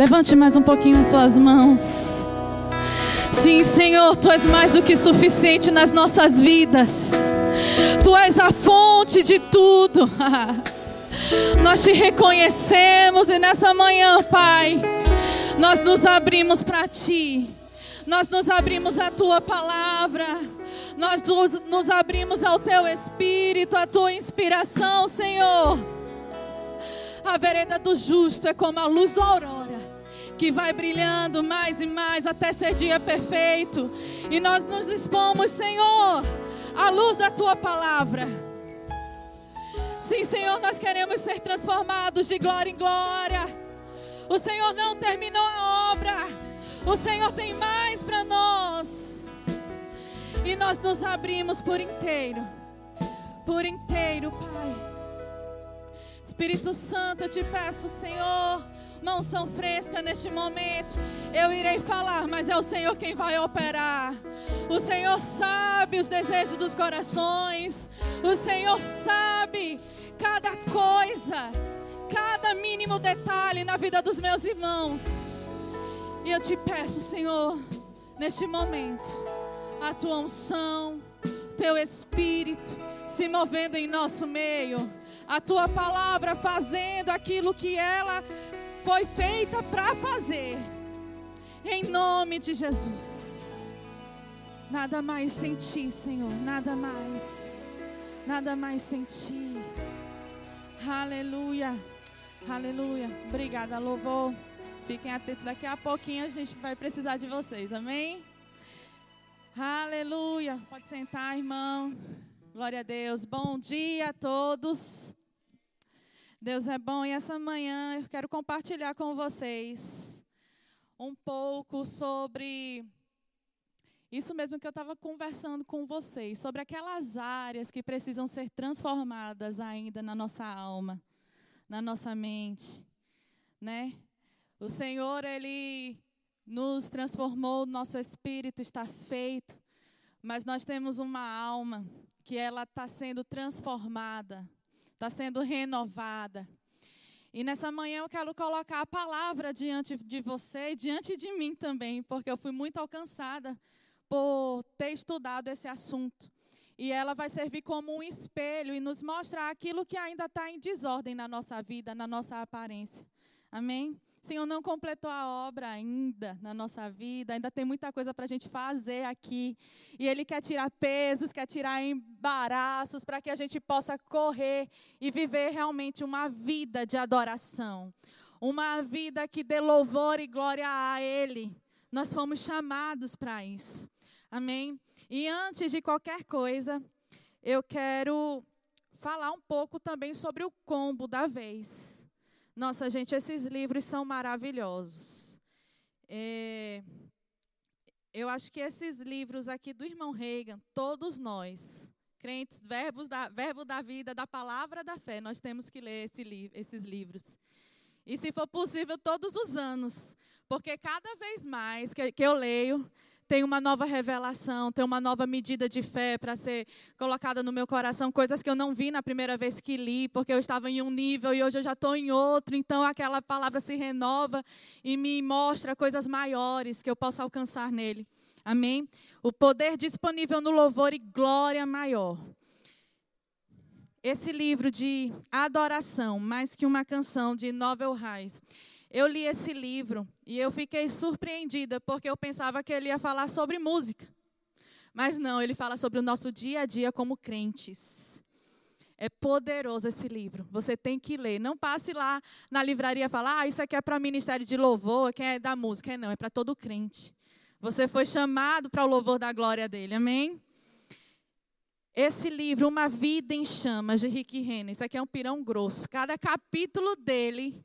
Levante mais um pouquinho as suas mãos. Sim, Senhor, Tu és mais do que suficiente nas nossas vidas. Tu és a fonte de tudo. Nós te reconhecemos e nessa manhã, Pai, nós nos abrimos para Ti. Nós nos abrimos à Tua palavra. Nós nos, abrimos ao Teu Espírito, à Tua inspiração, Senhor. A vereda do justo é como a luz da aurora, que vai brilhando mais e mais até ser dia perfeito. E nós nos dispomos, Senhor, à luz da tua palavra. Sim, Senhor, nós queremos ser transformados de glória em glória. O Senhor não terminou a obra. O Senhor tem mais para nós. E nós nos abrimos por inteiro. Por inteiro, Pai. Espírito Santo, eu te peço, Senhor, uma unção fresca neste momento. Eu irei falar, mas é o Senhor quem vai operar. O Senhor sabe os desejos dos corações. O Senhor sabe cada coisa, cada mínimo detalhe na vida dos meus irmãos. E eu te peço, Senhor, neste momento, a tua unção, teu espírito se movendo em nosso meio a tua palavra fazendo aquilo que ela foi feita para fazer. Em nome de Jesus. Nada mais sem ti, Senhor, nada mais. Nada mais sem ti. Aleluia. Aleluia. Obrigada, louvor. Fiquem atentos, daqui a pouquinho a gente vai precisar de vocês, amém? Aleluia. Pode sentar, irmão. Glória a Deus. Bom dia a todos. Deus é bom e essa manhã eu quero compartilhar com vocês um pouco sobre isso mesmo que eu estava conversando com vocês, sobre aquelas áreas que precisam ser transformadas ainda na nossa alma, na nossa mente, né? O Senhor ele nos transformou, nosso espírito está feito, mas nós temos uma alma que ela está sendo transformada está sendo renovada. E nessa manhã eu quero colocar a palavra diante de você e diante de mim também, porque eu fui muito alcançada por ter estudado esse assunto. E ela vai servir como um espelho e nos mostrar aquilo que ainda está em desordem na nossa vida, na nossa aparência. Amém? Senhor não completou a obra ainda na nossa vida, ainda tem muita coisa para a gente fazer aqui. E Ele quer tirar pesos, quer tirar embaraços, para que a gente possa correr e viver realmente uma vida de adoração. Uma vida que dê louvor e glória a Ele. Nós fomos chamados para isso. Amém? E antes de qualquer coisa, eu quero falar um pouco também sobre o combo da vez. Nossa, gente, esses livros são maravilhosos. É, eu acho que esses livros aqui do irmão Reagan, todos nós, crentes, verbos da, verbo da vida, da palavra da fé, nós temos que ler esse esses livros. E se for possível, todos os anos. Porque cada vez mais que, que eu leio, tem uma nova revelação, tem uma nova medida de fé para ser colocada no meu coração, coisas que eu não vi na primeira vez que li, porque eu estava em um nível e hoje eu já estou em outro, então aquela palavra se renova e me mostra coisas maiores que eu possa alcançar nele. Amém? O poder disponível no louvor e glória maior. Esse livro de adoração, mais que uma canção, de Novel Reis, eu li esse livro e eu fiquei surpreendida, porque eu pensava que ele ia falar sobre música. Mas não, ele fala sobre o nosso dia a dia como crentes. É poderoso esse livro. Você tem que ler. Não passe lá na livraria e falar, ah, isso aqui é para ministério de louvor, quem é da música. É não, é para todo crente. Você foi chamado para o louvor da glória dele. Amém? Esse livro, Uma Vida em Chamas, de Rick Renner. Isso aqui é um pirão grosso. Cada capítulo dele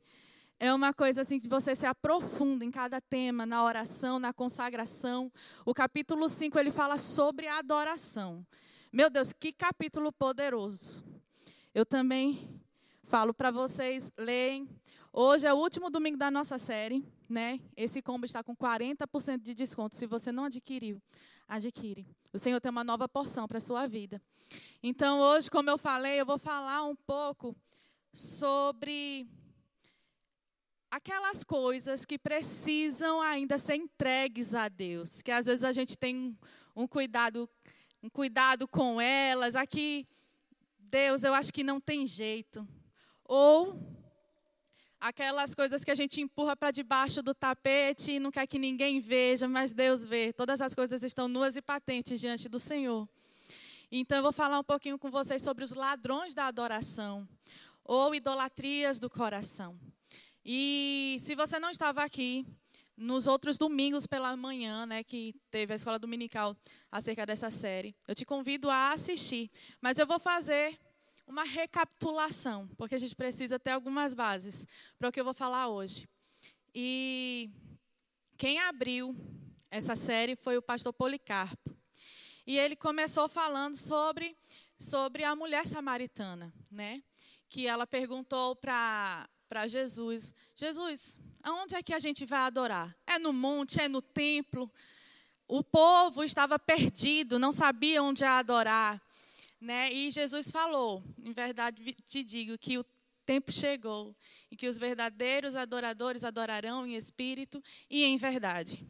é uma coisa assim que você se aprofunda em cada tema, na oração, na consagração. O capítulo 5 ele fala sobre a adoração. Meu Deus, que capítulo poderoso. Eu também falo para vocês, leem. Hoje é o último domingo da nossa série, né? Esse combo está com 40% de desconto. Se você não adquiriu, adquire. O Senhor tem uma nova porção para a sua vida. Então, hoje, como eu falei, eu vou falar um pouco sobre aquelas coisas que precisam ainda ser entregues a Deus, que às vezes a gente tem um cuidado, um cuidado com elas, aqui Deus, eu acho que não tem jeito. Ou aquelas coisas que a gente empurra para debaixo do tapete e não quer que ninguém veja, mas Deus vê. Todas as coisas estão nuas e patentes diante do Senhor. Então eu vou falar um pouquinho com vocês sobre os ladrões da adoração ou idolatrias do coração. E se você não estava aqui nos outros domingos pela manhã, né, que teve a escola dominical acerca dessa série, eu te convido a assistir. Mas eu vou fazer uma recapitulação, porque a gente precisa ter algumas bases para o que eu vou falar hoje. E quem abriu essa série foi o pastor Policarpo. E ele começou falando sobre sobre a mulher samaritana, né? Que ela perguntou para para Jesus: Jesus, aonde é que a gente vai adorar? É no monte? É no templo? O povo estava perdido, não sabia onde adorar. Né? E Jesus falou: em verdade te digo que o tempo chegou e que os verdadeiros adoradores adorarão em espírito e em verdade.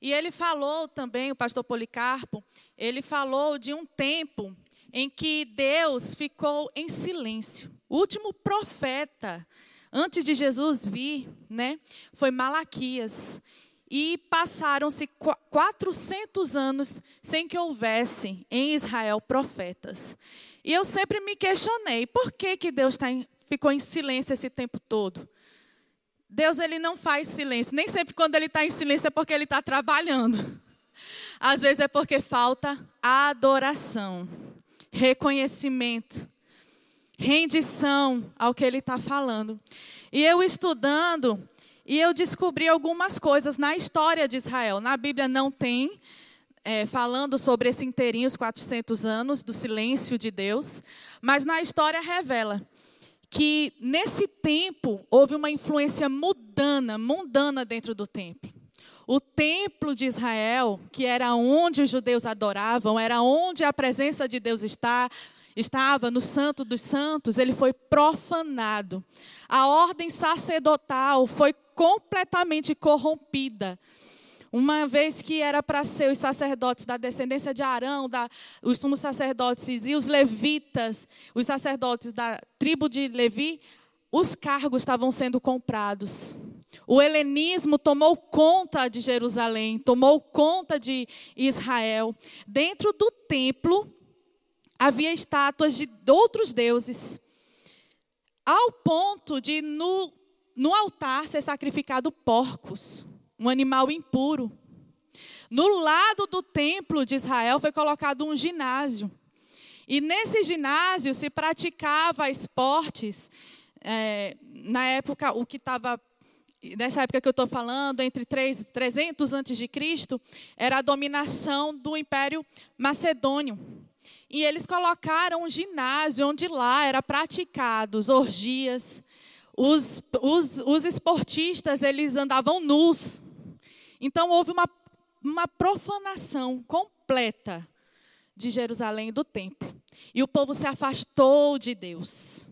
E ele falou também, o pastor Policarpo, ele falou de um tempo em que Deus ficou em silêncio. O último profeta antes de Jesus vir, né, foi Malaquias. E passaram-se 400 anos sem que houvesse em Israel profetas. E eu sempre me questionei, por que, que Deus tá em, ficou em silêncio esse tempo todo? Deus ele não faz silêncio. Nem sempre quando ele está em silêncio é porque ele está trabalhando. Às vezes é porque falta adoração, reconhecimento, rendição ao que ele está falando. E eu estudando, e eu descobri algumas coisas na história de Israel. Na Bíblia não tem, é, falando sobre esse inteirinho, os 400 anos do silêncio de Deus, mas na história revela que nesse tempo houve uma influência mundana, mundana dentro do templo. O templo de Israel, que era onde os judeus adoravam, era onde a presença de Deus está, estava no Santo dos Santos, ele foi profanado. A ordem sacerdotal foi completamente corrompida. Uma vez que era para ser os sacerdotes da descendência de Arão, da, os sumos sacerdotes e os levitas, os sacerdotes da tribo de Levi, os cargos estavam sendo comprados. O helenismo tomou conta de Jerusalém, tomou conta de Israel. Dentro do templo, havia estátuas de outros deuses, ao ponto de no, no altar ser sacrificado porcos, um animal impuro. No lado do templo de Israel foi colocado um ginásio. E nesse ginásio se praticava esportes. É, na época, o que estava nessa época que eu estou falando, entre 3, 300 antes de Cristo, era a dominação do Império Macedônio. E eles colocaram um ginásio onde lá era praticados orgias. Os, os, os esportistas, eles andavam nus. Então, houve uma, uma profanação completa de Jerusalém do templo. E o povo se afastou de Deus.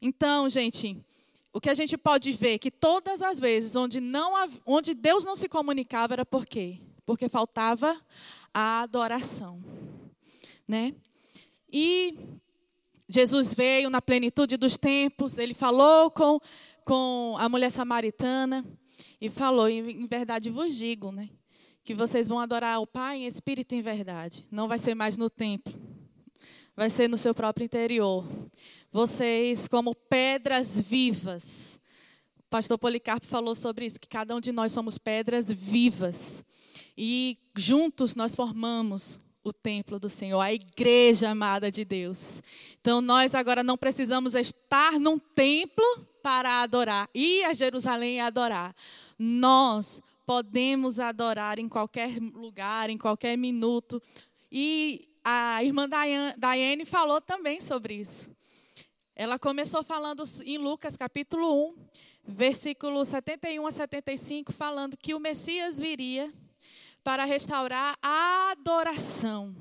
Então, gente, o que a gente pode ver é que todas as vezes onde, não, onde Deus não se comunicava era por quê? Porque faltava a adoração. Né? E Jesus veio na plenitude dos tempos, ele falou com, com a mulher samaritana e falou: em verdade vos digo, né? Que vocês vão adorar o Pai em espírito e em verdade. Não vai ser mais no templo, vai ser no seu próprio interior. Vocês, como pedras vivas. O pastor Policarpo falou sobre isso, que cada um de nós somos pedras vivas. E juntos nós formamos o templo do Senhor, a igreja amada de Deus. Então nós agora não precisamos estar num templo para adorar, ir a Jerusalém e adorar. Nós podemos adorar em qualquer lugar, em qualquer minuto. E a irmã Daiane falou também sobre isso. Ela começou falando em Lucas capítulo 1, versículo 71 a 75, falando que o Messias viria para restaurar a adoração,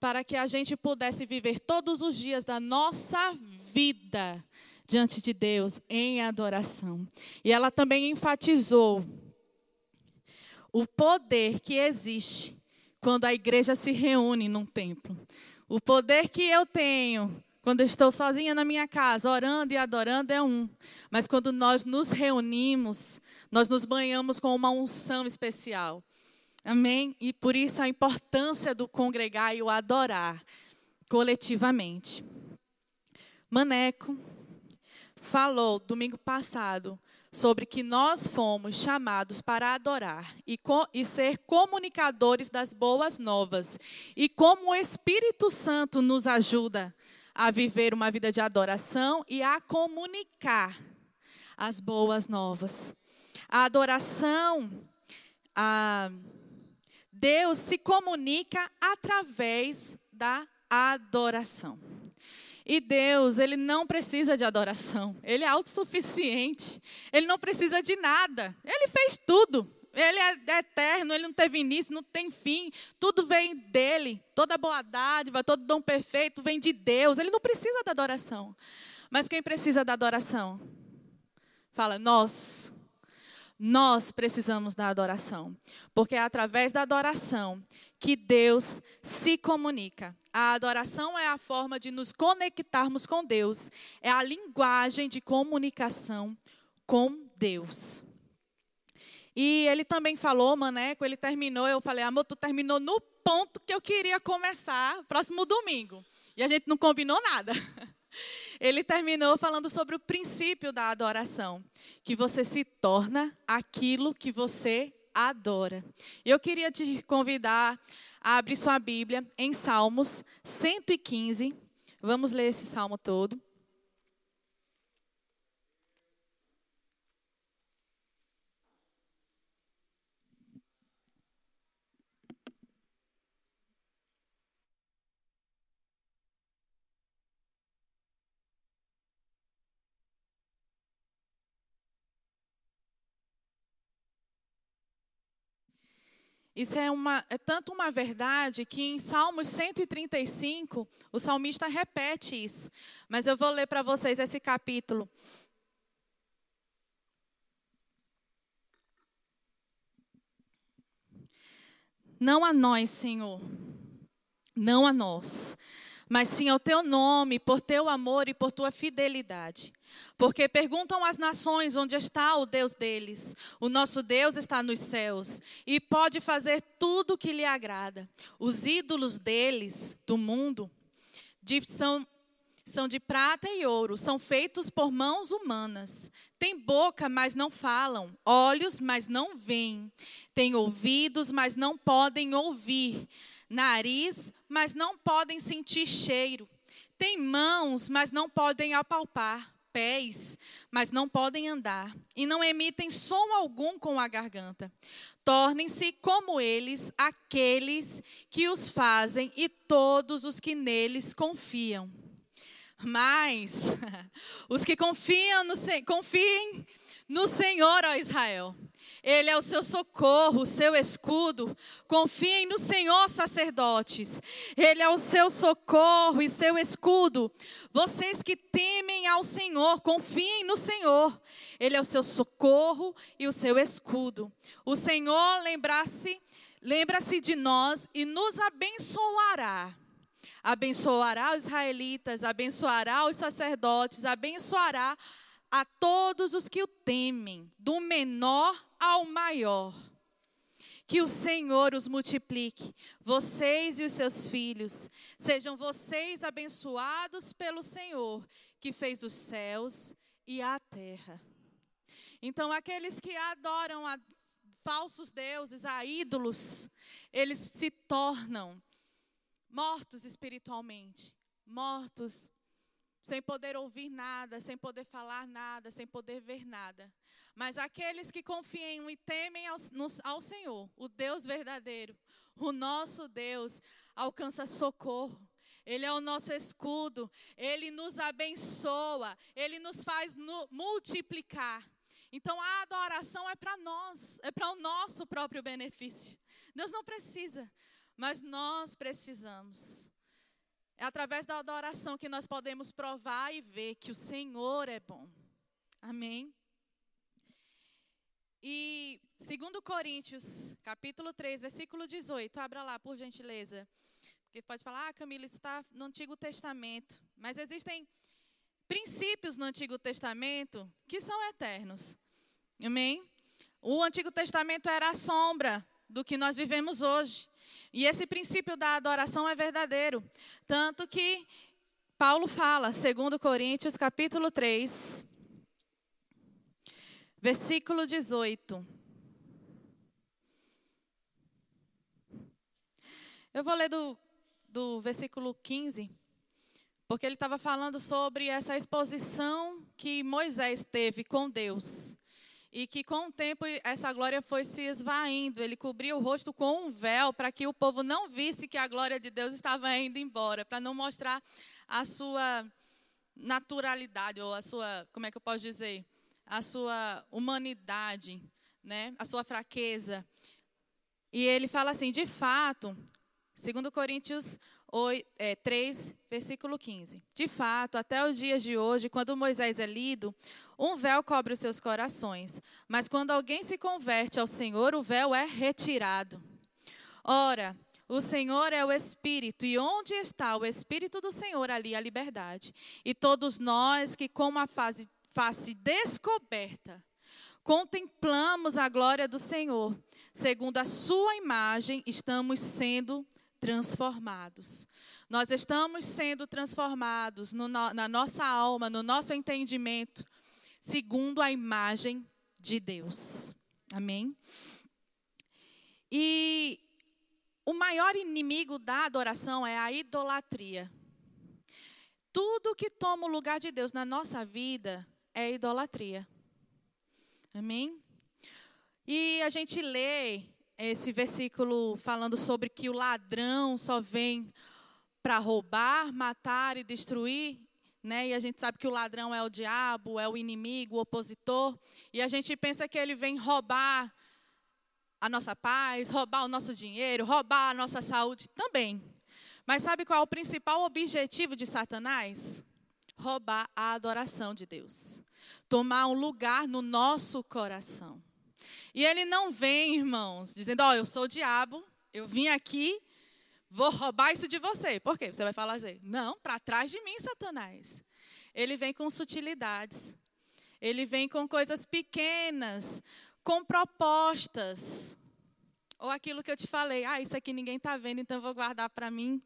para que a gente pudesse viver todos os dias da nossa vida diante de Deus em adoração. E ela também enfatizou o poder que existe quando a igreja se reúne num templo. O poder que eu tenho quando eu estou sozinha na minha casa, orando e adorando, é um. Mas quando nós nos reunimos, nós nos banhamos com uma unção especial. Amém? E por isso a importância do congregar e o adorar coletivamente. Maneco falou domingo passado sobre que nós fomos chamados para adorar e, e, ser comunicadores das boas novas. E como o Espírito Santo nos ajuda a viver uma vida de adoração e a comunicar as boas novas. A adoração, a Deus se comunica através da adoração. E Deus, ele não precisa de adoração. Ele é autossuficiente. Ele não precisa de nada. Ele fez tudo. Ele é eterno, ele não teve início, não tem fim. Tudo vem dele. Toda boa dádiva, todo dom perfeito vem de Deus. Ele não precisa da adoração. Mas quem precisa da adoração? Fala, nós. Nós precisamos da adoração. Porque é através da adoração que Deus se comunica. A adoração é a forma de nos conectarmos com Deus, é a linguagem de comunicação com Deus. E ele também falou, Maneco, ele terminou, eu falei, amor, tu terminou no ponto que eu queria começar, próximo domingo. E a gente não combinou nada. Ele terminou falando sobre o princípio da adoração, que você se torna aquilo que você adora. Eu queria te convidar a abrir sua Bíblia em Salmos 115. Vamos ler esse salmo todo. Isso é, uma, é tanto uma verdade que em Salmos 135, o salmista repete isso. Mas eu vou ler para vocês esse capítulo. Não a nós, Senhor, não a nós, mas sim ao teu nome, por teu amor e por tua fidelidade. Porque perguntam as nações onde está o Deus deles. O nosso Deus está nos céus e pode fazer tudo o que lhe agrada. Os ídolos deles, do mundo, de, são, são de prata e ouro, são feitos por mãos humanas. Têm boca, mas não falam, olhos, mas não veem. Têm ouvidos, mas não podem ouvir nariz, mas não podem sentir cheiro, têm mãos, mas não podem apalpar, pés, mas não podem andar, e não emitem som algum com a garganta. Tornem-se como eles aqueles que os fazem e todos os que neles confiam. Mas os que confiam no, confiem no Senhor, ó Israel ele é o seu socorro, o seu escudo. Confiem no Senhor, sacerdotes. Ele é o seu socorro e seu escudo. Vocês que temem ao Senhor, confiem no Senhor. Ele é o seu socorro e o seu escudo. O Senhor lembra-se lembra-se de nós e nos abençoará. Abençoará os israelitas, abençoará os sacerdotes, abençoará a todos os que o temem, do menor ao maior. Que o Senhor os multiplique, vocês e os seus filhos. Sejam vocês abençoados pelo Senhor, que fez os céus e a terra. Então, aqueles que adoram a falsos deuses, a ídolos, eles se tornam mortos espiritualmente, mortos sem poder ouvir nada, sem poder falar nada, sem poder ver nada. Mas aqueles que confiam e temem ao, ao Senhor, o Deus verdadeiro, o nosso Deus, alcança socorro. Ele é o nosso escudo, ele nos abençoa, ele nos faz no, multiplicar. Então a adoração é para nós, é para o nosso próprio benefício. Deus não precisa, mas nós precisamos. É através da adoração que nós podemos provar e ver que o Senhor é bom. Amém? E segundo Coríntios, capítulo 3, versículo 18, abra lá, por gentileza. Porque pode falar, ah, Camila, isso está no Antigo Testamento. Mas existem princípios no Antigo Testamento que são eternos. Amém? O Antigo Testamento era a sombra do que nós vivemos hoje. E esse princípio da adoração é verdadeiro. Tanto que Paulo fala, segundo Coríntios, capítulo 3, versículo 18. Eu vou ler do, do versículo 15, porque ele estava falando sobre essa exposição que Moisés teve com Deus. E que com o tempo essa glória foi se esvaindo. Ele cobria o rosto com um véu para que o povo não visse que a glória de Deus estava indo embora, para não mostrar a sua naturalidade, ou a sua, como é que eu posso dizer? A sua humanidade, né? a sua fraqueza. E ele fala assim: de fato, segundo Coríntios 3, é, versículo 15. De fato, até os dias de hoje, quando Moisés é lido, um véu cobre os seus corações. Mas quando alguém se converte ao Senhor, o véu é retirado. Ora, o Senhor é o Espírito, e onde está o Espírito do Senhor, ali a liberdade. E todos nós que, com uma face, face descoberta, contemplamos a glória do Senhor, segundo a Sua imagem, estamos sendo transformados. Nós estamos sendo transformados no, na nossa alma, no nosso entendimento, segundo a imagem de Deus. Amém? E o maior inimigo da adoração é a idolatria. Tudo que toma o lugar de Deus na nossa vida é idolatria. Amém? E a gente lê esse versículo falando sobre que o ladrão só vem para roubar, matar e destruir, né? E a gente sabe que o ladrão é o diabo, é o inimigo, o opositor, e a gente pensa que ele vem roubar a nossa paz, roubar o nosso dinheiro, roubar a nossa saúde também. Mas sabe qual é o principal objetivo de Satanás? Roubar a adoração de Deus. Tomar um lugar no nosso coração. E ele não vem, irmãos, dizendo: Ó, oh, eu sou o diabo, eu vim aqui, vou roubar isso de você. Por quê? Você vai falar assim: Não, para trás de mim, Satanás. Ele vem com sutilidades. Ele vem com coisas pequenas, com propostas. Ou aquilo que eu te falei: Ah, isso aqui ninguém está vendo, então eu vou guardar para mim.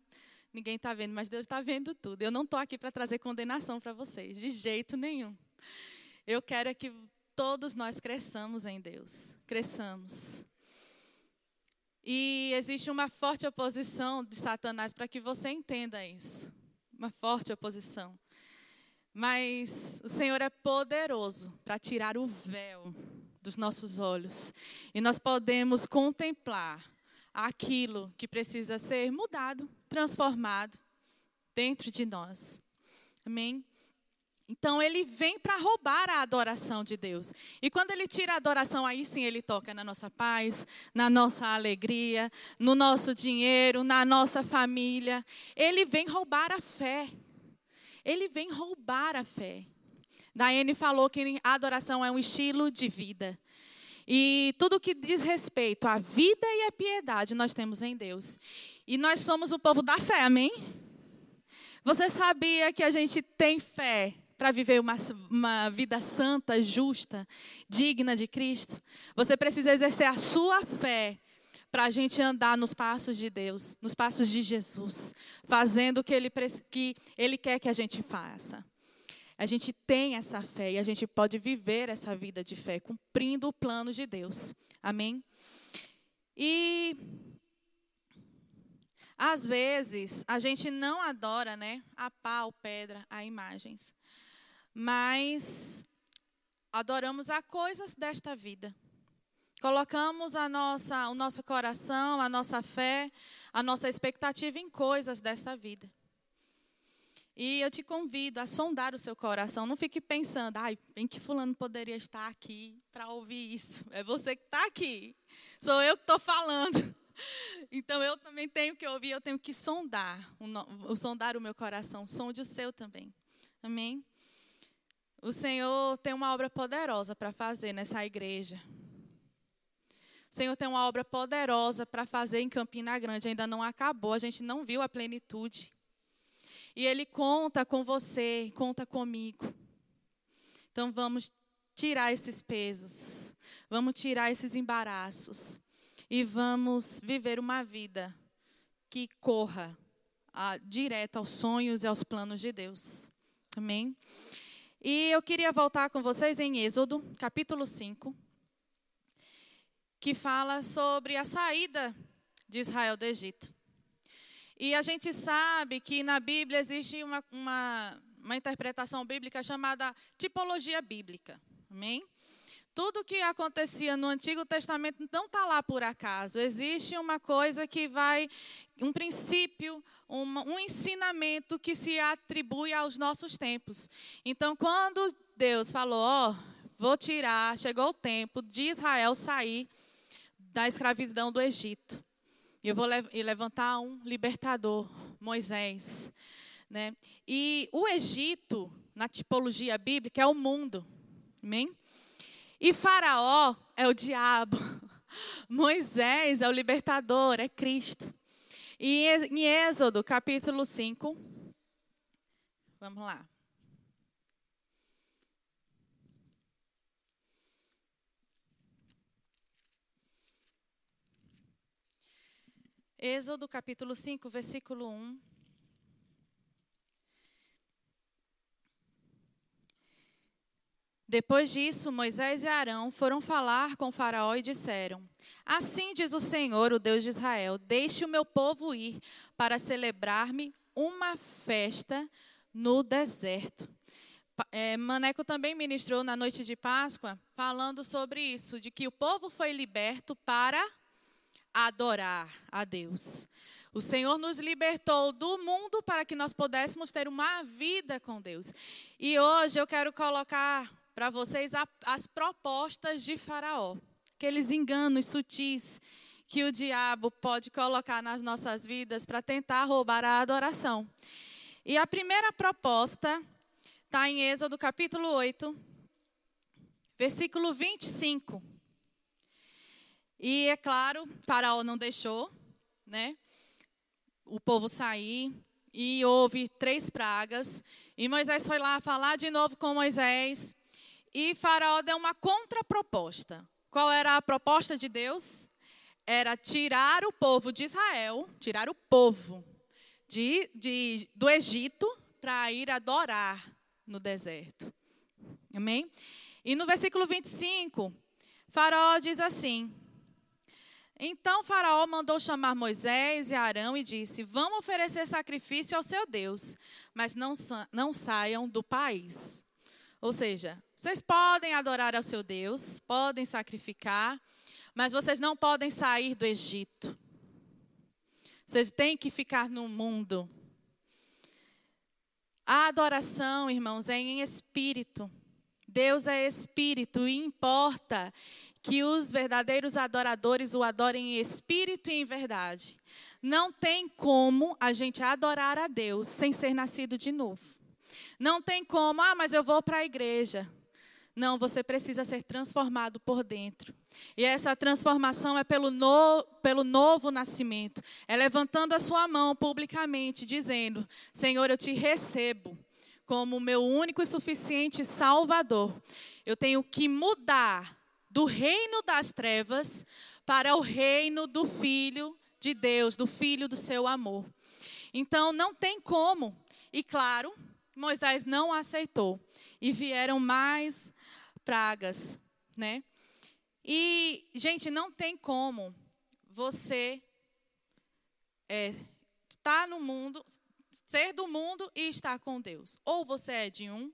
Ninguém está vendo, mas Deus está vendo tudo. Eu não estou aqui para trazer condenação para vocês, de jeito nenhum. Eu quero é que todos nós cresçamos em Deus. Cresçamos. E existe uma forte oposição de Satanás para que você entenda isso. Uma forte oposição. Mas o Senhor é poderoso para tirar o véu dos nossos olhos. E nós podemos contemplar aquilo que precisa ser mudado, transformado dentro de nós. Amém? Então ele vem para roubar a adoração de Deus. E quando ele tira a adoração, aí sim ele toca na nossa paz, na nossa alegria, no nosso dinheiro, na nossa família. Ele vem roubar a fé. Ele vem roubar a fé. Daiane falou que a adoração é um estilo de vida. E tudo que diz respeito à vida e à piedade nós temos em Deus. E nós somos o povo da fé, amém? Você sabia que a gente tem fé para viver uma, uma vida santa, justa, digna de Cristo, você precisa exercer a sua fé para a gente andar nos passos de Deus, nos passos de Jesus, fazendo o que ele, que ele quer que a gente faça. A gente tem essa fé e a gente pode viver essa vida de fé, cumprindo o plano de Deus. Amém? E às vezes a gente não adora, né, a pau, pedra, a imagens mas adoramos a coisas desta vida. Colocamos a nossa, o nosso coração, a nossa fé, a nossa expectativa em coisas desta vida. E eu te convido a sondar o seu coração. Não fique pensando, ai, em que fulano poderia estar aqui para ouvir isso. É você que está aqui. Sou eu que estou falando. Então eu também tenho que ouvir, eu tenho que sondar, o, sondar o meu coração, sonde o seu também. Amém? O Senhor tem uma obra poderosa para fazer nessa igreja. O Senhor tem uma obra poderosa para fazer em Campina Grande, ainda não acabou, a gente não viu a plenitude. E Ele conta com você, conta comigo. Então vamos tirar esses pesos, vamos tirar esses embaraços e vamos viver uma vida que corra a, direto aos sonhos e aos planos de Deus. Amém? E eu queria voltar com vocês em Êxodo, capítulo 5, que fala sobre a saída de Israel do Egito. E a gente sabe que na Bíblia existe uma, uma, uma interpretação bíblica chamada tipologia bíblica. Amém? Tudo que acontecia no Antigo Testamento não está lá por acaso. Existe uma coisa que vai, um princípio, um ensinamento que se atribui aos nossos tempos. Então, quando Deus falou, ó, oh, vou tirar, chegou o tempo de Israel sair da escravidão do Egito. E eu vou levantar um libertador, Moisés. Né? E o Egito, na tipologia bíblica, é o mundo. Amém? E Faraó é o diabo. Moisés é o libertador, é Cristo. E em Êxodo, capítulo 5, vamos lá. Êxodo capítulo 5, versículo 1. Depois disso, Moisés e Arão foram falar com Faraó e disseram: Assim diz o Senhor, o Deus de Israel: Deixe o meu povo ir para celebrar-me uma festa no deserto. É, Maneco também ministrou na noite de Páscoa, falando sobre isso, de que o povo foi liberto para adorar a Deus. O Senhor nos libertou do mundo para que nós pudéssemos ter uma vida com Deus. E hoje eu quero colocar para vocês as propostas de Faraó, aqueles enganos sutis que o diabo pode colocar nas nossas vidas para tentar roubar a adoração. E a primeira proposta está em Êxodo capítulo 8, versículo 25. E é claro, Faraó não deixou, né? O povo sair e houve três pragas. E Moisés foi lá falar de novo com Moisés. E Faraó deu uma contraproposta. Qual era a proposta de Deus? Era tirar o povo de Israel, tirar o povo de, de do Egito para ir adorar no deserto. Amém? E no versículo 25, Faraó diz assim: então Faraó mandou chamar Moisés e Arão e disse: Vamos oferecer sacrifício ao seu Deus, mas não, não saiam do país. Ou seja, vocês podem adorar ao seu Deus, podem sacrificar, mas vocês não podem sair do Egito. Vocês têm que ficar no mundo. A adoração, irmãos, é em espírito. Deus é espírito e importa que os verdadeiros adoradores o adorem em espírito e em verdade. Não tem como a gente adorar a Deus sem ser nascido de novo. Não tem como, ah, mas eu vou para a igreja. Não, você precisa ser transformado por dentro. E essa transformação é pelo, no, pelo novo nascimento. É levantando a sua mão publicamente, dizendo: Senhor, eu te recebo como meu único e suficiente Salvador. Eu tenho que mudar do reino das trevas para o reino do Filho de Deus, do Filho do seu amor. Então não tem como. E claro, Moisés não aceitou. E vieram mais pragas, né? E, gente, não tem como você é, estar no mundo, ser do mundo e estar com Deus. Ou você é de um,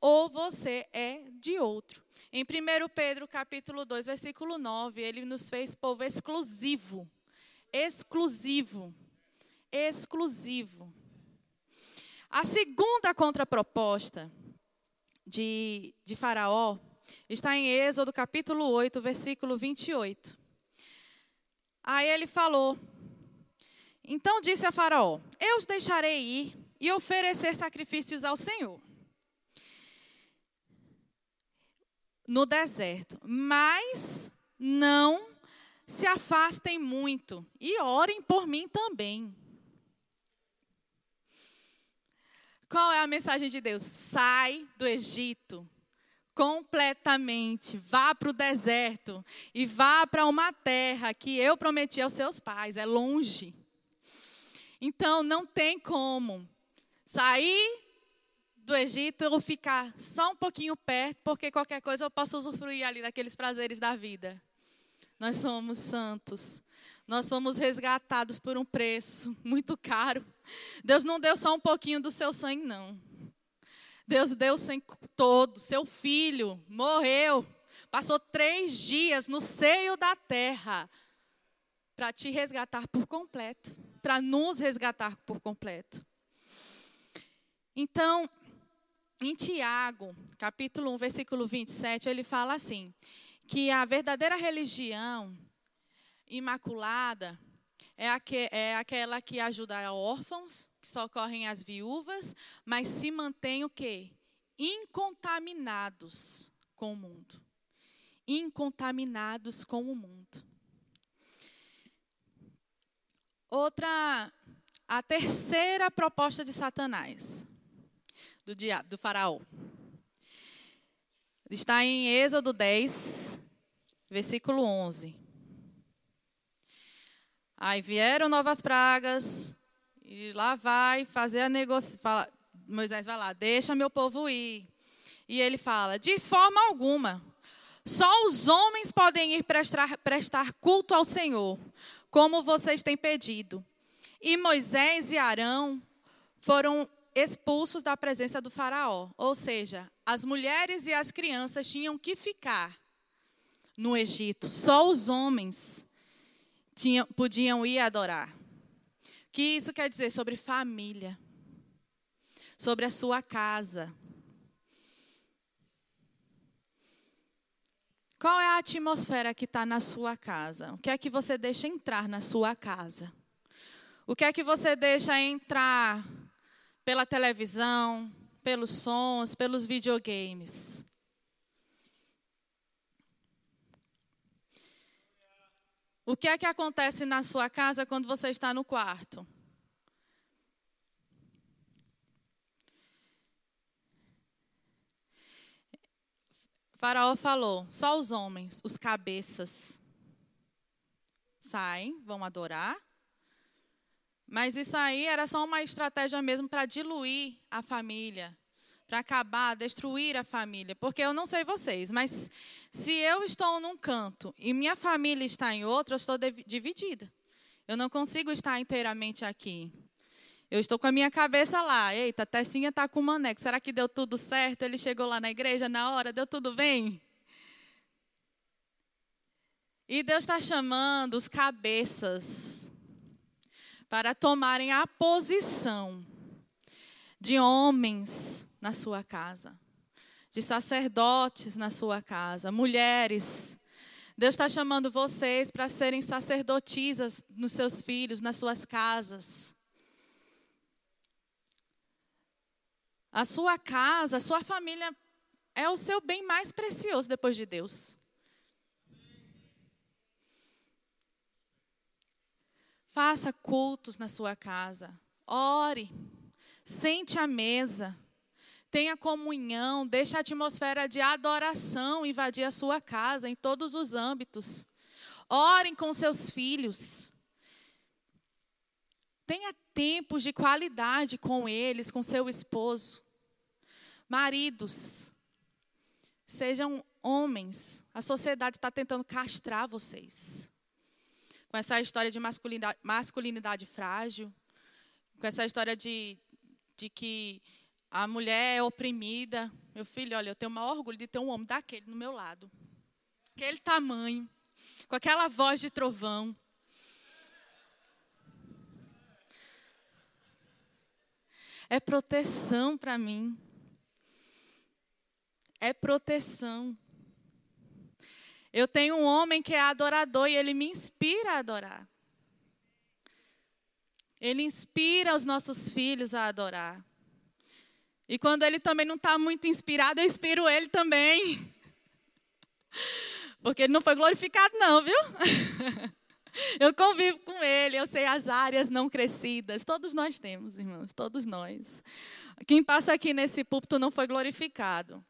ou você é de outro. Em 1 Pedro capítulo 2, versículo 9, ele nos fez povo exclusivo. Exclusivo. Exclusivo. A segunda contraproposta de, de Faraó está em Êxodo capítulo 8, versículo 28. Aí ele falou: Então disse a Faraó: Eu os deixarei ir e oferecer sacrifícios ao Senhor. No deserto, mas não se afastem muito e orem por mim também. Qual é a mensagem de Deus? Sai do Egito completamente. Vá para o deserto e vá para uma terra que eu prometi aos seus pais. É longe. Então não tem como sair do Egito ou ficar só um pouquinho perto, porque qualquer coisa eu posso usufruir ali daqueles prazeres da vida. Nós somos santos. Nós fomos resgatados por um preço muito caro. Deus não deu só um pouquinho do seu sangue, não. Deus deu o sangue todo. Seu filho morreu. Passou três dias no seio da terra para te resgatar por completo. Para nos resgatar por completo. Então, em Tiago, capítulo 1, versículo 27, ele fala assim: que a verdadeira religião imaculada é, aque, é aquela que ajuda órfãos, que socorrem as viúvas, mas se mantém o quê? Incontaminados com o mundo. Incontaminados com o mundo. Outra, a terceira proposta de Satanás, do diabo, do faraó. Está em Êxodo 10, versículo 11. Aí vieram novas pragas, e lá vai fazer a negociação. Moisés vai lá, deixa meu povo ir. E ele fala: de forma alguma, só os homens podem ir prestar, prestar culto ao Senhor, como vocês têm pedido. E Moisés e Arão foram expulsos da presença do Faraó. Ou seja, as mulheres e as crianças tinham que ficar no Egito. Só os homens tinham, podiam ir adorar. O que isso quer dizer sobre família, sobre a sua casa. Qual é a atmosfera que está na sua casa? O que é que você deixa entrar na sua casa? O que é que você deixa entrar pela televisão, pelos sons, pelos videogames? O que é que acontece na sua casa quando você está no quarto? faraó falou: só os homens, os cabeças, saem, vão adorar. Mas isso aí era só uma estratégia mesmo para diluir a família, para acabar, destruir a família. Porque eu não sei vocês, mas se eu estou num canto e minha família está em outro, eu estou dividida. Eu não consigo estar inteiramente aqui. Eu estou com a minha cabeça lá. Eita, a Tessinha está com o maneco. Será que deu tudo certo? Ele chegou lá na igreja na hora, deu tudo bem? E Deus está chamando os cabeças para tomarem a posição de homens na sua casa, de sacerdotes na sua casa, mulheres. Deus está chamando vocês para serem sacerdotisas nos seus filhos, nas suas casas. A sua casa, a sua família é o seu bem mais precioso depois de Deus. Faça cultos na sua casa. Ore. Sente à mesa tenha comunhão, deixe a atmosfera de adoração invadir a sua casa em todos os âmbitos. Orem com seus filhos. Tenha tempos de qualidade com eles, com seu esposo. Maridos, sejam homens. A sociedade está tentando castrar vocês. Com essa história de masculinidade, masculinidade frágil, com essa história de, de que a mulher é oprimida. Meu filho, olha, eu tenho o maior orgulho de ter um homem daquele no meu lado. Aquele tamanho, com aquela voz de trovão. É proteção para mim. É proteção. Eu tenho um homem que é adorador e ele me inspira a adorar. Ele inspira os nossos filhos a adorar. E quando ele também não está muito inspirado, eu inspiro ele também. Porque ele não foi glorificado, não, viu? Eu convivo com ele, eu sei as áreas não crescidas. Todos nós temos, irmãos, todos nós. Quem passa aqui nesse púlpito não foi glorificado.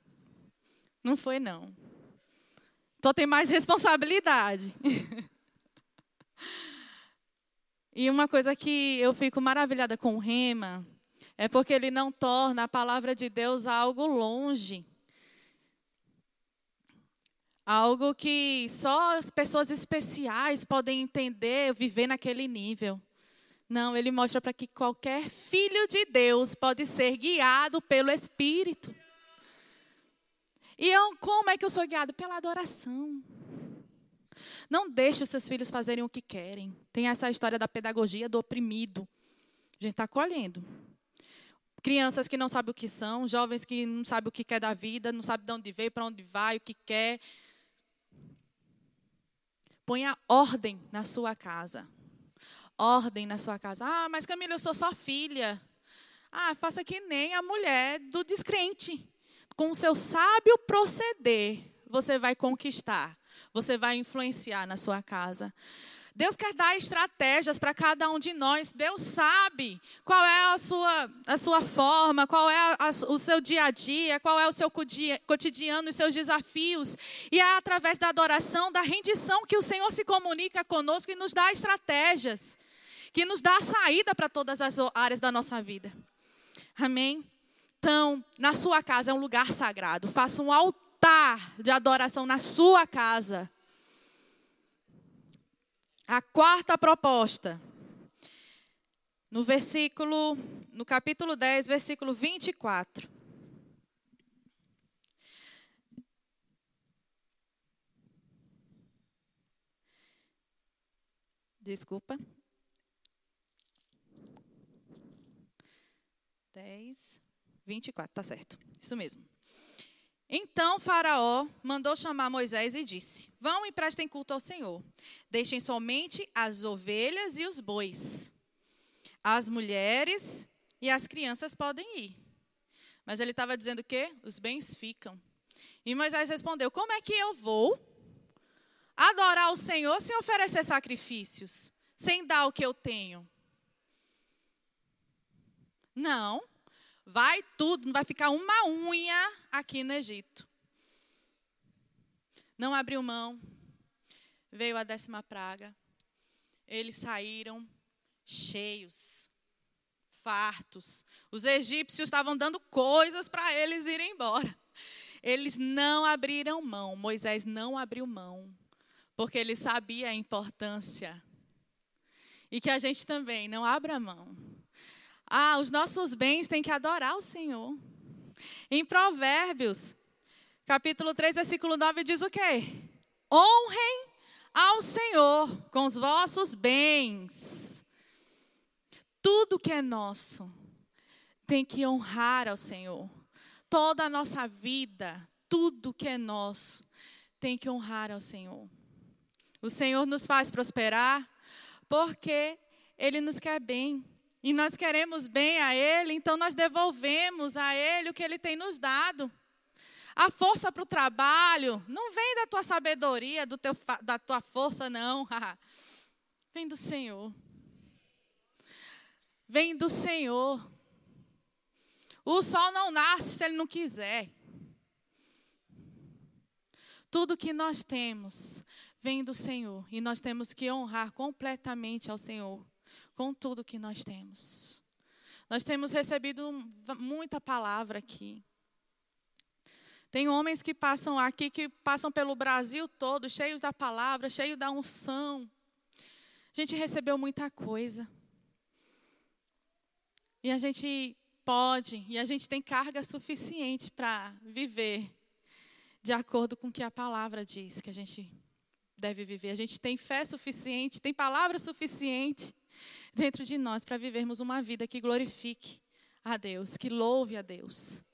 Não foi, não. Então tem mais responsabilidade. e uma coisa que eu fico maravilhada com o Rema é porque ele não torna a palavra de Deus algo longe. Algo que só as pessoas especiais podem entender, viver naquele nível. Não, ele mostra para que qualquer filho de Deus pode ser guiado pelo Espírito. E eu, como é que eu sou guiado? Pela adoração. Não deixe os seus filhos fazerem o que querem. Tem essa história da pedagogia do oprimido. A gente está colhendo. Crianças que não sabem o que são, jovens que não sabem o que quer da vida, não sabem de onde veio, para onde vai, o que quer. Ponha ordem na sua casa. Ordem na sua casa. Ah, mas Camila, eu sou só filha. Ah, faça que nem a mulher do descrente com o seu sábio proceder, você vai conquistar, você vai influenciar na sua casa. Deus quer dar estratégias para cada um de nós. Deus sabe qual é a sua, a sua forma, qual é a, a, o seu dia a dia, qual é o seu cotidiano, os seus desafios. E é através da adoração, da rendição, que o Senhor se comunica conosco e nos dá estratégias, que nos dá saída para todas as áreas da nossa vida. Amém? Então, na sua casa é um lugar sagrado. Faça um altar de adoração na sua casa. A quarta proposta. No versículo, no capítulo 10, versículo 24. Desculpa. 10. 24, tá certo. Isso mesmo. Então Faraó mandou chamar Moisés e disse: Vão e prestem culto ao Senhor. Deixem somente as ovelhas e os bois. As mulheres e as crianças podem ir. Mas ele estava dizendo o quê? Os bens ficam. E Moisés respondeu: Como é que eu vou adorar o Senhor sem oferecer sacrifícios? Sem dar o que eu tenho? Não. Vai tudo, não vai ficar uma unha aqui no Egito. Não abriu mão. Veio a décima praga. Eles saíram cheios, fartos. Os egípcios estavam dando coisas para eles irem embora. Eles não abriram mão. Moisés não abriu mão, porque ele sabia a importância. E que a gente também não abra mão ah, os nossos bens têm que adorar o Senhor. Em Provérbios, capítulo 3, versículo 9, diz o quê? Honrem ao Senhor com os vossos bens. Tudo que é nosso tem que honrar ao Senhor. Toda a nossa vida, tudo que é nosso, tem que honrar ao Senhor. O Senhor nos faz prosperar porque Ele nos quer bem e nós queremos bem a Ele, então nós devolvemos a Ele o que Ele tem nos dado. A força para o trabalho não vem da tua sabedoria, do teu, da tua força, não. vem do Senhor. Vem do Senhor. O sol não nasce se Ele não quiser. Tudo que nós temos vem do Senhor e nós temos que honrar completamente ao Senhor com tudo que nós temos. Nós temos recebido muita palavra aqui. Tem homens que passam aqui, que passam pelo Brasil todo, cheios da palavra, cheios da unção. A gente recebeu muita coisa. E a gente pode, e a gente tem carga suficiente para viver de acordo com o que a palavra diz que a gente deve viver. A gente tem fé suficiente, tem palavra suficiente dentro de nós para vivermos uma vida que glorifique a Deus, que louve a Deus.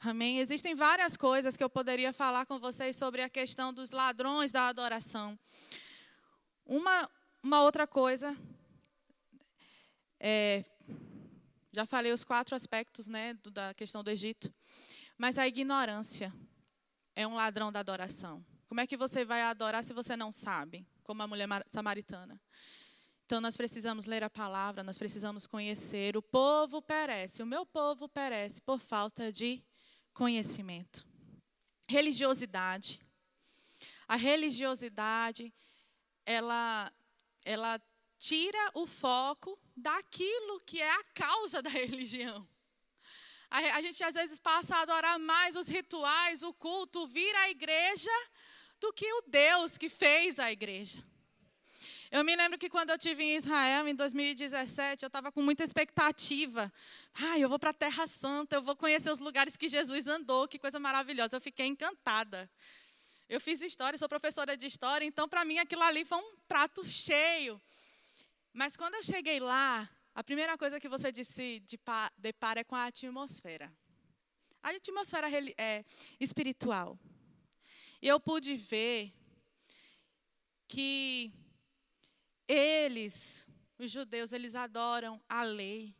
Amém? Existem várias coisas que eu poderia falar com vocês sobre a questão dos ladrões da adoração. Uma, uma outra coisa, é, já falei os quatro aspectos né, do, da questão do Egito, mas a ignorância é um ladrão da adoração. Como é que você vai adorar se você não sabe? Como a mulher samaritana. Então nós precisamos ler a palavra, nós precisamos conhecer. O povo perece, o meu povo perece por falta de conhecimento. Religiosidade. A religiosidade, ela, ela tira o foco daquilo que é a causa da religião. A, a gente às vezes passa a adorar mais os rituais, o culto, vir à igreja, do que o Deus que fez a igreja. Eu me lembro que quando eu tive em Israel, em 2017, eu estava com muita expectativa. Ai, eu vou para a Terra Santa, eu vou conhecer os lugares que Jesus andou, que coisa maravilhosa. Eu fiquei encantada. Eu fiz história, sou professora de história, então para mim aquilo ali foi um prato cheio. Mas quando eu cheguei lá, a primeira coisa que você disse de depara é com a atmosfera. A atmosfera é espiritual. E eu pude ver que eles, os judeus, eles adoram a lei,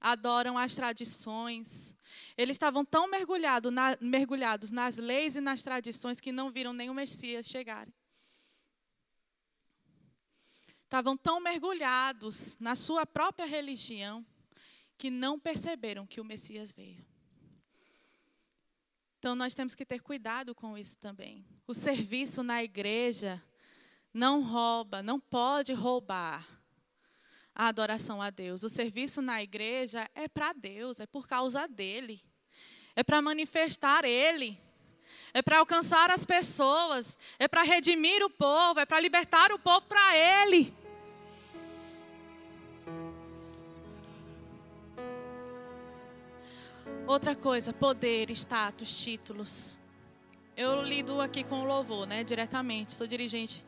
adoram as tradições. Eles estavam tão mergulhado na, mergulhados nas leis e nas tradições que não viram nenhum Messias chegar. Estavam tão mergulhados na sua própria religião que não perceberam que o Messias veio. Então nós temos que ter cuidado com isso também. O serviço na igreja não rouba, não pode roubar a adoração a Deus. O serviço na igreja é para Deus, é por causa dele. É para manifestar ele. É para alcançar as pessoas, é para redimir o povo, é para libertar o povo para ele. Outra coisa, poder, status, títulos. Eu lido aqui com o louvor, né, diretamente. Sou dirigente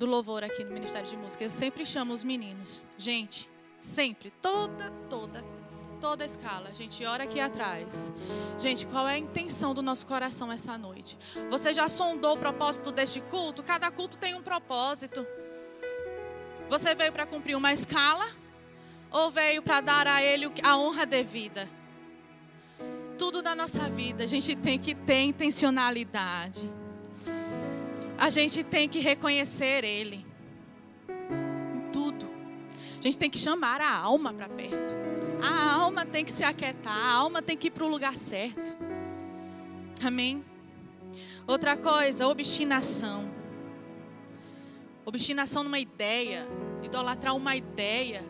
do louvor aqui no Ministério de Música. Eu sempre chamo os meninos. Gente, sempre, toda, toda, toda a escala. Gente ora aqui atrás. Gente, qual é a intenção do nosso coração essa noite? Você já sondou o propósito deste culto? Cada culto tem um propósito. Você veio para cumprir uma escala ou veio para dar a ele a honra devida? Tudo da nossa vida, a gente tem que ter intencionalidade a gente tem que reconhecer Ele em tudo. A gente tem que chamar a alma para perto. A alma tem que se aquietar, a alma tem que ir para o lugar certo. Amém? Outra coisa, obstinação. Obstinação numa ideia, idolatrar uma ideia,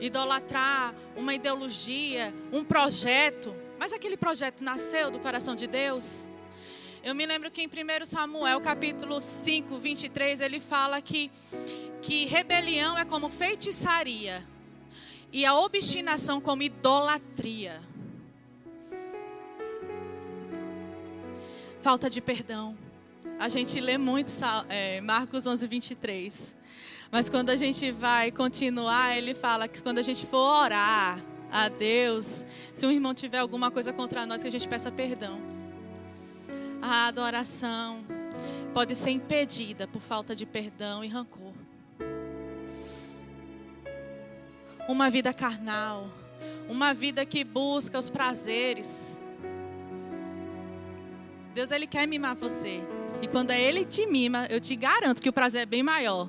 idolatrar uma ideologia, um projeto. Mas aquele projeto nasceu do coração de Deus? Eu me lembro que em 1 Samuel, capítulo 5, 23, ele fala que, que rebelião é como feitiçaria e a obstinação como idolatria. Falta de perdão. A gente lê muito é, Marcos 11, 23. Mas quando a gente vai continuar, ele fala que quando a gente for orar a Deus, se um irmão tiver alguma coisa contra nós, que a gente peça perdão a adoração pode ser impedida por falta de perdão e rancor. Uma vida carnal, uma vida que busca os prazeres. Deus ele quer mimar você. E quando ele te mima, eu te garanto que o prazer é bem maior.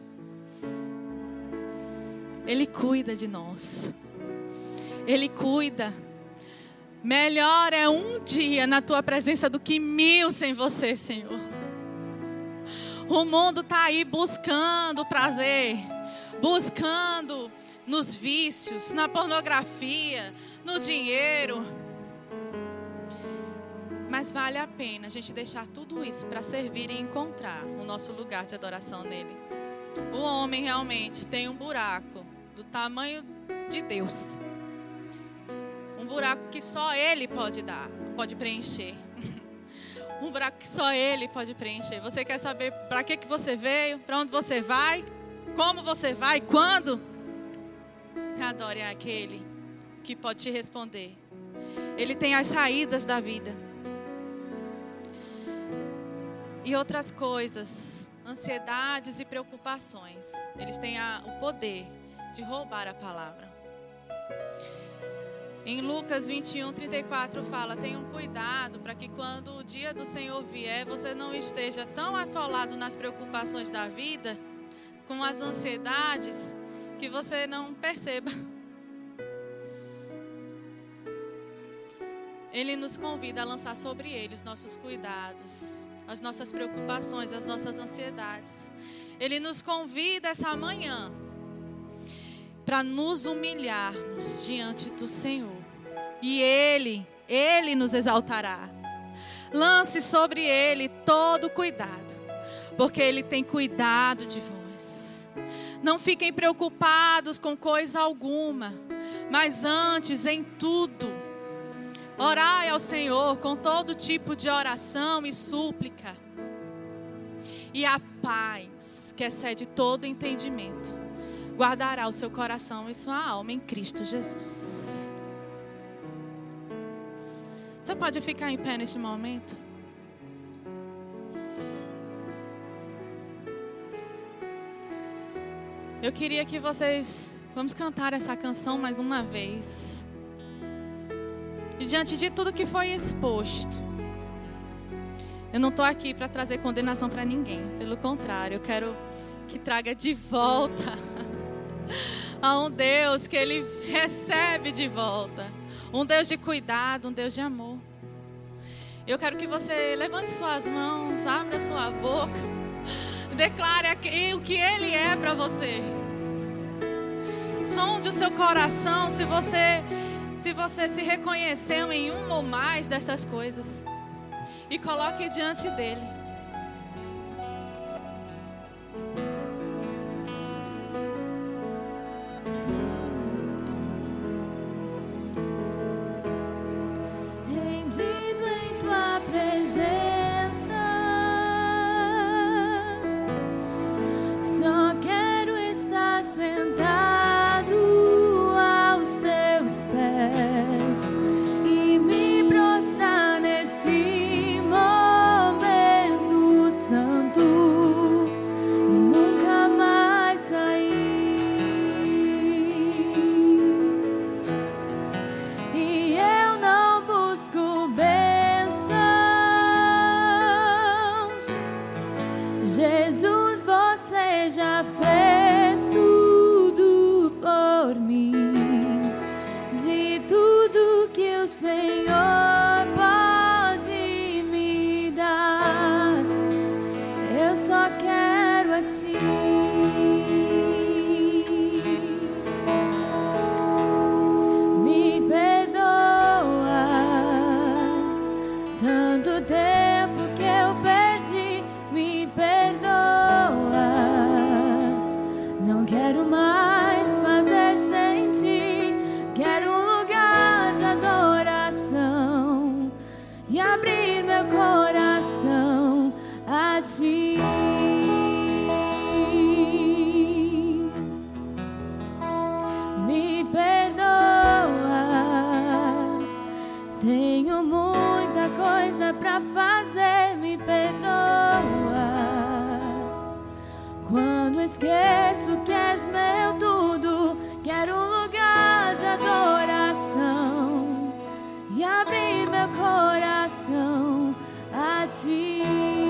Ele cuida de nós. Ele cuida. Melhor é um dia na tua presença do que mil sem você, Senhor. O mundo está aí buscando prazer, buscando nos vícios, na pornografia, no dinheiro. Mas vale a pena a gente deixar tudo isso para servir e encontrar o nosso lugar de adoração nele. O homem realmente tem um buraco do tamanho de Deus buraco que só Ele pode dar, pode preencher. um buraco que só Ele pode preencher. Você quer saber para que, que você veio, para onde você vai, como você vai, quando? Adore aquele que pode te responder. Ele tem as saídas da vida. E outras coisas, ansiedades e preocupações, eles têm a, o poder de roubar a palavra. Em Lucas 21, 34 fala: Tenham cuidado para que quando o dia do Senhor vier, você não esteja tão atolado nas preocupações da vida, com as ansiedades, que você não perceba. Ele nos convida a lançar sobre Ele os nossos cuidados, as nossas preocupações, as nossas ansiedades. Ele nos convida essa manhã para nos humilharmos diante do Senhor. E Ele, Ele nos exaltará. Lance sobre Ele todo cuidado, porque Ele tem cuidado de vós. Não fiquem preocupados com coisa alguma, mas antes, em tudo, orai ao Senhor com todo tipo de oração e súplica. E a paz, que excede todo entendimento, guardará o seu coração e sua alma em Cristo Jesus. Você pode ficar em pé neste momento? Eu queria que vocês. Vamos cantar essa canção mais uma vez. E diante de tudo que foi exposto, eu não estou aqui para trazer condenação para ninguém. Pelo contrário, eu quero que traga de volta a um Deus que Ele recebe de volta. Um Deus de cuidado, um Deus de amor. Eu quero que você levante suas mãos, abra sua boca, declare o que Ele é para você. Sonde o seu coração se você, se você se reconheceu em uma ou mais dessas coisas. E coloque diante dele. Quando esqueço que és meu tudo, quero um lugar de adoração e abrir meu coração a ti.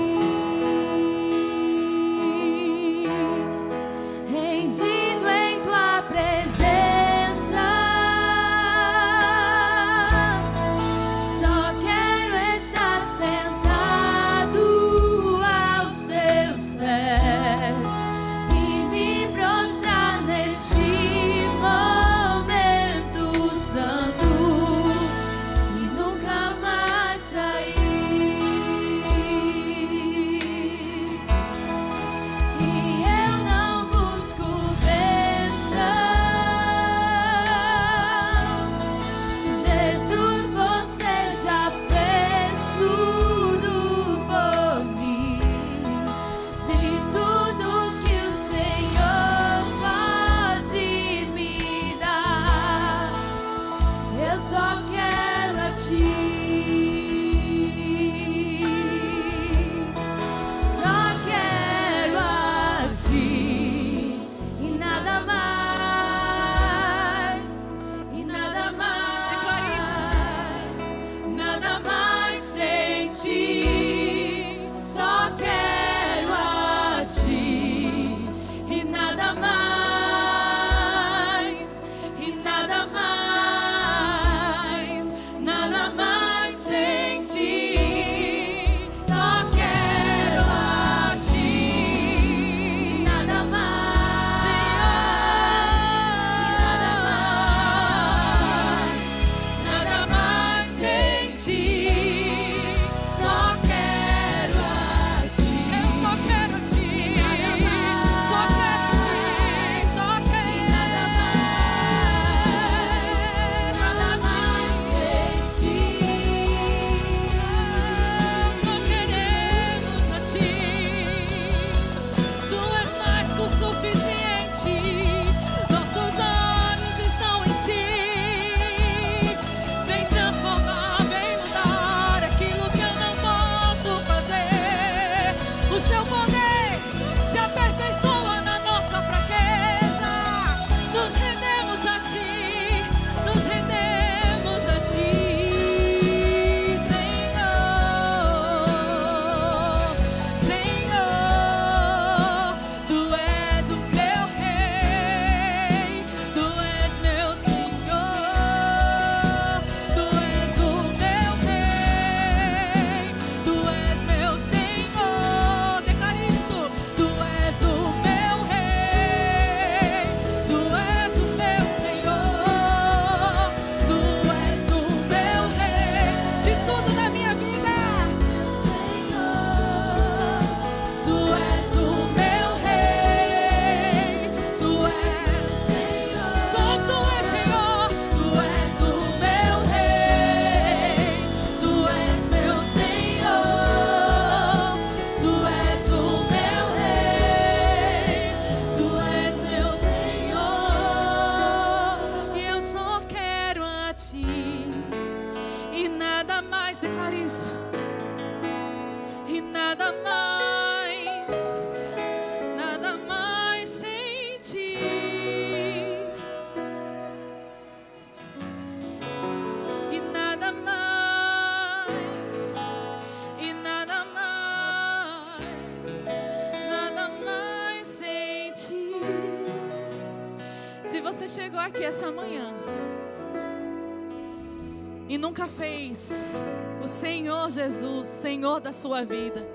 Sua vida,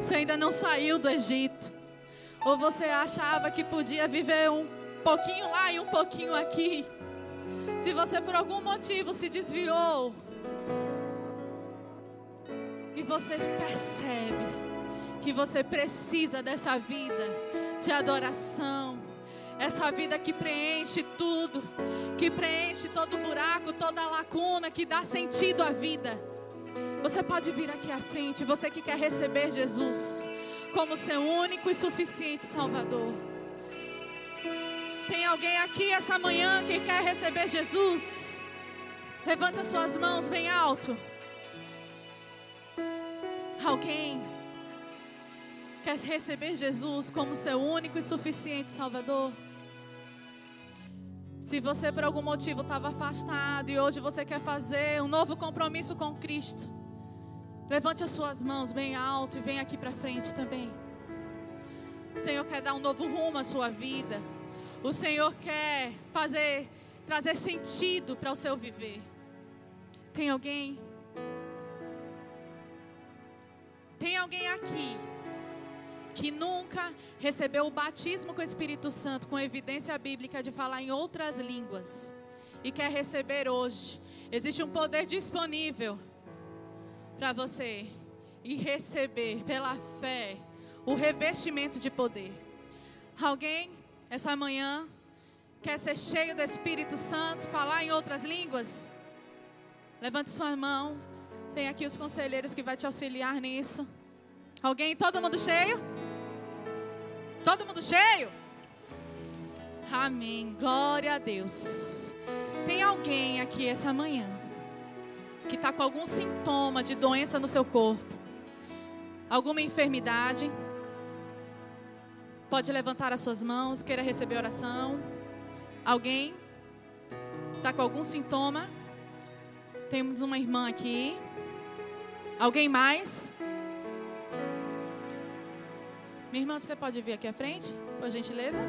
você ainda não saiu do Egito, ou você achava que podia viver um pouquinho lá e um pouquinho aqui, se você por algum motivo se desviou, e você percebe que você precisa dessa vida de adoração, essa vida que preenche tudo, que preenche todo buraco, toda lacuna, que dá sentido à vida. Você pode vir aqui à frente, você que quer receber Jesus como seu único e suficiente Salvador. Tem alguém aqui essa manhã que quer receber Jesus? Levante as suas mãos bem alto. Alguém quer receber Jesus como seu único e suficiente Salvador? Se você por algum motivo estava afastado e hoje você quer fazer um novo compromisso com Cristo, levante as suas mãos bem alto e venha aqui para frente também. O Senhor quer dar um novo rumo à sua vida. O Senhor quer fazer, trazer sentido para o seu viver. Tem alguém? Tem alguém aqui que nunca recebeu o batismo com o Espírito Santo, com evidência bíblica de falar em outras línguas, e quer receber hoje, existe um poder disponível para você e receber pela fé o revestimento de poder. Alguém essa manhã quer ser cheio do Espírito Santo, falar em outras línguas? Levante sua mão. Tem aqui os conselheiros que vai te auxiliar nisso. Alguém? Todo mundo cheio? Todo mundo cheio? Amém. Glória a Deus. Tem alguém aqui essa manhã que está com algum sintoma de doença no seu corpo? Alguma enfermidade? Pode levantar as suas mãos, queira receber oração. Alguém está com algum sintoma? Temos uma irmã aqui. Alguém mais? Minha irmã, você pode vir aqui à frente, por gentileza?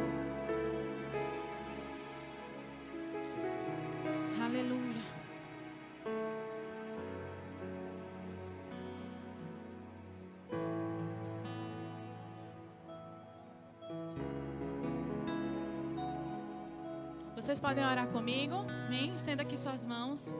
Vocês podem orar comigo? Amém? Estenda aqui suas mãos.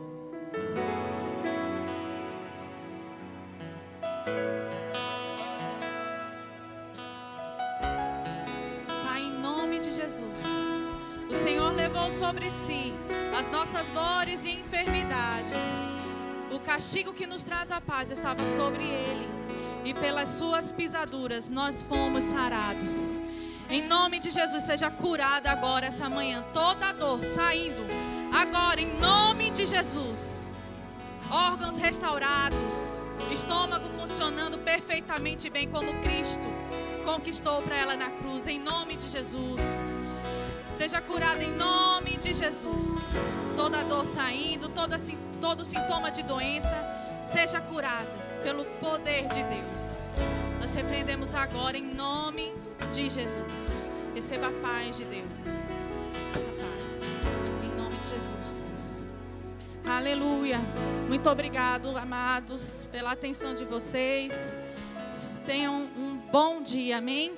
Pai, em nome de Jesus, o Senhor levou sobre si as nossas dores e enfermidades. O castigo que nos traz a paz estava sobre ele, e pelas suas pisaduras nós fomos sarados. Em nome de Jesus, seja curada agora essa manhã toda dor saindo agora em nome de Jesus. Órgãos restaurados, estômago funcionando perfeitamente bem como Cristo conquistou para ela na cruz, em nome de Jesus. Seja curada em nome de Jesus. Toda dor saindo, toda, todo sintoma de doença, seja curada pelo poder de Deus. Nós repreendemos agora em nome de Jesus. Receba a paz de Deus. A paz. Em nome de Jesus. Aleluia. Muito obrigado, amados, pela atenção de vocês. Tenham um bom dia. Amém.